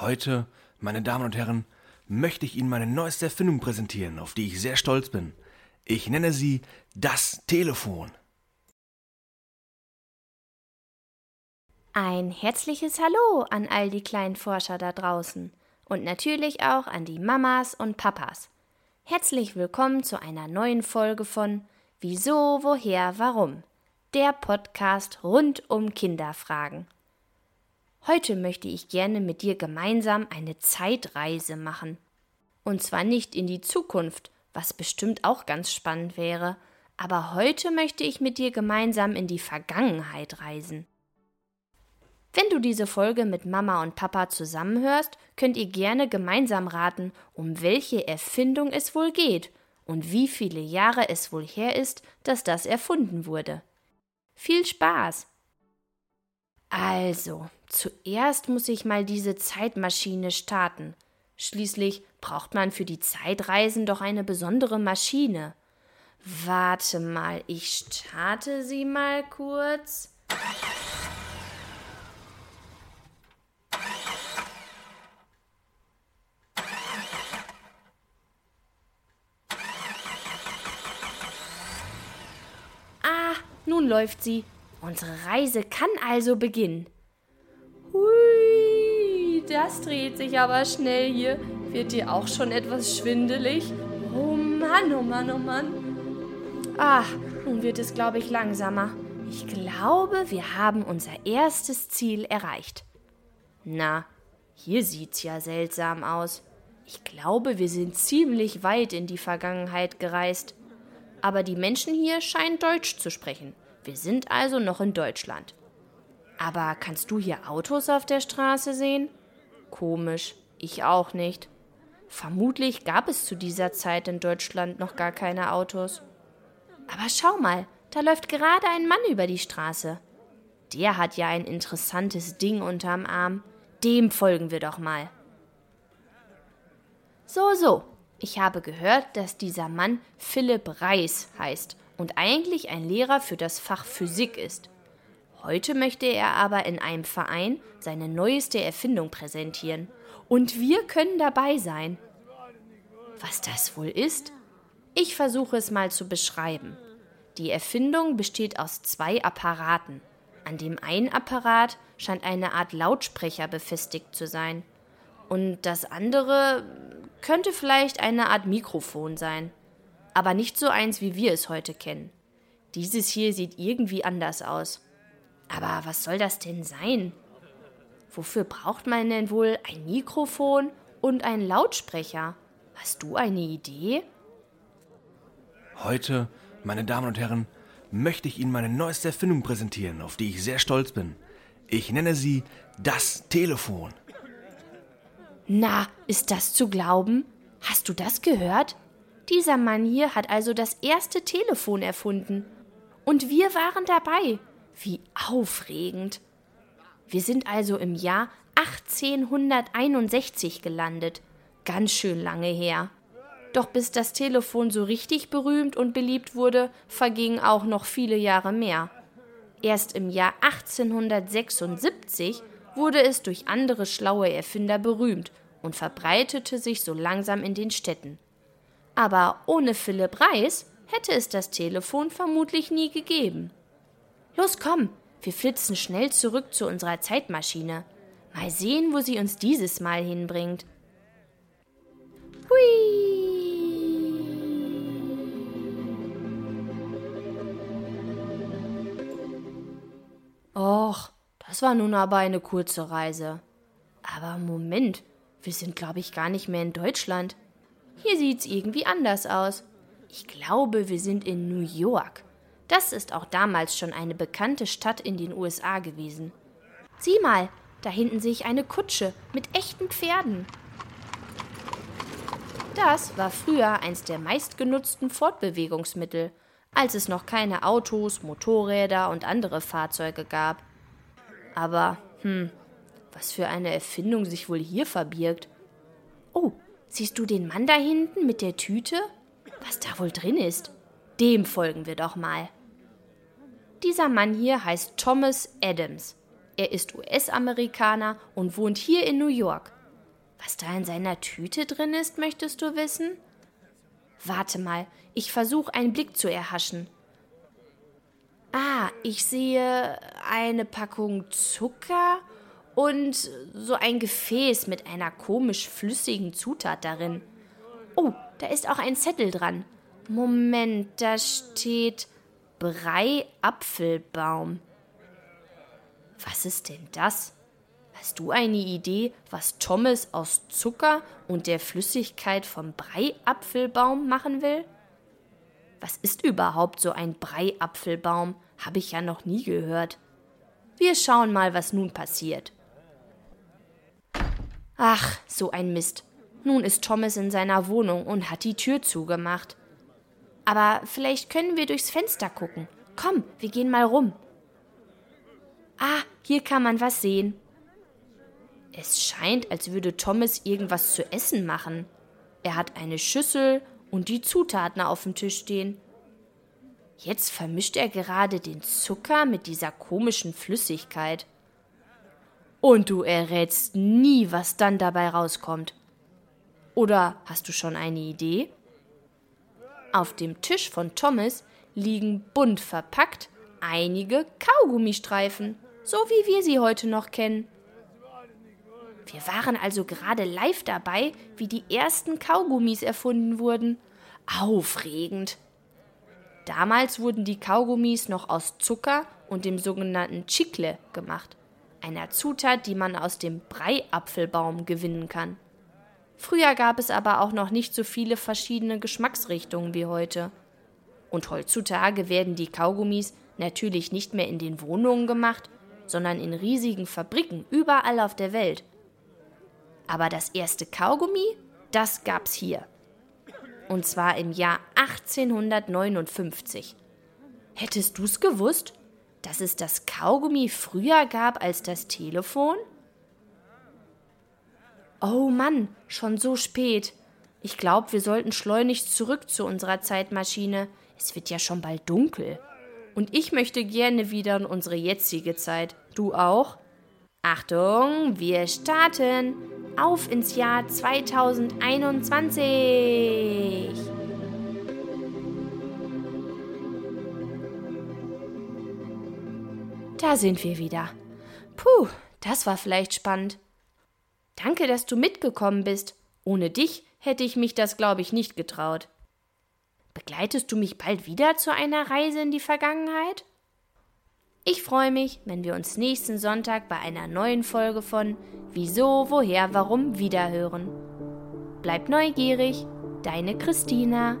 Heute, meine Damen und Herren, möchte ich Ihnen meine neueste Erfindung präsentieren, auf die ich sehr stolz bin. Ich nenne sie das Telefon. Ein herzliches Hallo an all die kleinen Forscher da draußen und natürlich auch an die Mamas und Papas. Herzlich willkommen zu einer neuen Folge von Wieso, woher, warum? Der Podcast rund um Kinderfragen. Heute möchte ich gerne mit dir gemeinsam eine Zeitreise machen. Und zwar nicht in die Zukunft, was bestimmt auch ganz spannend wäre, aber heute möchte ich mit dir gemeinsam in die Vergangenheit reisen. Wenn du diese Folge mit Mama und Papa zusammenhörst, könnt ihr gerne gemeinsam raten, um welche Erfindung es wohl geht und wie viele Jahre es wohl her ist, dass das erfunden wurde. Viel Spaß! Also, zuerst muss ich mal diese Zeitmaschine starten. Schließlich braucht man für die Zeitreisen doch eine besondere Maschine. Warte mal, ich starte sie mal kurz. Ah, nun läuft sie. Unsere Reise kann also beginnen. Das dreht sich aber schnell hier. Wird dir auch schon etwas schwindelig? Oh Mann, oh Mann, oh Mann. Ah, nun wird es, glaube ich, langsamer. Ich glaube, wir haben unser erstes Ziel erreicht. Na, hier sieht's ja seltsam aus. Ich glaube, wir sind ziemlich weit in die Vergangenheit gereist. Aber die Menschen hier scheinen Deutsch zu sprechen. Wir sind also noch in Deutschland. Aber kannst du hier Autos auf der Straße sehen? Komisch, ich auch nicht. Vermutlich gab es zu dieser Zeit in Deutschland noch gar keine Autos. Aber schau mal, da läuft gerade ein Mann über die Straße. Der hat ja ein interessantes Ding unterm Arm. Dem folgen wir doch mal. So, so. Ich habe gehört, dass dieser Mann Philipp Reis heißt und eigentlich ein Lehrer für das Fach Physik ist. Heute möchte er aber in einem Verein seine neueste Erfindung präsentieren. Und wir können dabei sein. Was das wohl ist? Ich versuche es mal zu beschreiben. Die Erfindung besteht aus zwei Apparaten. An dem einen Apparat scheint eine Art Lautsprecher befestigt zu sein. Und das andere könnte vielleicht eine Art Mikrofon sein aber nicht so eins, wie wir es heute kennen. Dieses hier sieht irgendwie anders aus. Aber was soll das denn sein? Wofür braucht man denn wohl ein Mikrofon und einen Lautsprecher? Hast du eine Idee? Heute, meine Damen und Herren, möchte ich Ihnen meine neueste Erfindung präsentieren, auf die ich sehr stolz bin. Ich nenne sie das Telefon. Na, ist das zu glauben? Hast du das gehört? Dieser Mann hier hat also das erste Telefon erfunden. Und wir waren dabei. Wie aufregend. Wir sind also im Jahr 1861 gelandet. Ganz schön lange her. Doch bis das Telefon so richtig berühmt und beliebt wurde, vergingen auch noch viele Jahre mehr. Erst im Jahr 1876 wurde es durch andere schlaue Erfinder berühmt und verbreitete sich so langsam in den Städten. Aber ohne Philipp Reis hätte es das Telefon vermutlich nie gegeben. Los, komm, wir flitzen schnell zurück zu unserer Zeitmaschine. Mal sehen, wo sie uns dieses Mal hinbringt. Hui! Och, das war nun aber eine kurze Reise. Aber Moment, wir sind, glaube ich, gar nicht mehr in Deutschland. Hier sieht's irgendwie anders aus. Ich glaube, wir sind in New York. Das ist auch damals schon eine bekannte Stadt in den USA gewesen. Sieh mal, da hinten sehe ich eine Kutsche mit echten Pferden. Das war früher eins der meistgenutzten Fortbewegungsmittel, als es noch keine Autos, Motorräder und andere Fahrzeuge gab. Aber, hm, was für eine Erfindung sich wohl hier verbirgt. Oh, Siehst du den Mann da hinten mit der Tüte? Was da wohl drin ist? Dem folgen wir doch mal. Dieser Mann hier heißt Thomas Adams. Er ist US-Amerikaner und wohnt hier in New York. Was da in seiner Tüte drin ist, möchtest du wissen? Warte mal, ich versuche einen Blick zu erhaschen. Ah, ich sehe eine Packung Zucker und so ein Gefäß mit einer komisch flüssigen Zutat darin. Oh, da ist auch ein Zettel dran. Moment, da steht Brei-Apfelbaum. Was ist denn das? Hast du eine Idee, was Thomas aus Zucker und der Flüssigkeit vom Breiapfelbaum machen will? Was ist überhaupt so ein Breiapfelbaum? Habe ich ja noch nie gehört. Wir schauen mal, was nun passiert. Ach, so ein Mist. Nun ist Thomas in seiner Wohnung und hat die Tür zugemacht. Aber vielleicht können wir durchs Fenster gucken. Komm, wir gehen mal rum. Ah, hier kann man was sehen. Es scheint, als würde Thomas irgendwas zu essen machen. Er hat eine Schüssel und die Zutaten auf dem Tisch stehen. Jetzt vermischt er gerade den Zucker mit dieser komischen Flüssigkeit. Und du errätst nie, was dann dabei rauskommt. Oder hast du schon eine Idee? Auf dem Tisch von Thomas liegen bunt verpackt einige Kaugummistreifen, so wie wir sie heute noch kennen. Wir waren also gerade live dabei, wie die ersten Kaugummis erfunden wurden. Aufregend. Damals wurden die Kaugummis noch aus Zucker und dem sogenannten Chicle gemacht, einer Zutat, die man aus dem Breiapfelbaum gewinnen kann. Früher gab es aber auch noch nicht so viele verschiedene Geschmacksrichtungen wie heute. Und heutzutage werden die Kaugummis natürlich nicht mehr in den Wohnungen gemacht, sondern in riesigen Fabriken überall auf der Welt. Aber das erste Kaugummi, das gab's hier und zwar im Jahr 1859. Hättest du's gewusst, dass es das Kaugummi früher gab als das Telefon? Oh Mann, schon so spät. Ich glaube, wir sollten schleunigst zurück zu unserer Zeitmaschine. Es wird ja schon bald dunkel. Und ich möchte gerne wieder in unsere jetzige Zeit. Du auch? Achtung, wir starten auf ins Jahr 2021. Da sind wir wieder. Puh, das war vielleicht spannend. Danke, dass du mitgekommen bist. Ohne dich hätte ich mich das, glaube ich, nicht getraut. Begleitest du mich bald wieder zu einer Reise in die Vergangenheit? Ich freue mich, wenn wir uns nächsten Sonntag bei einer neuen Folge von Wieso, Woher, Warum wiederhören. Bleib neugierig, deine Christina.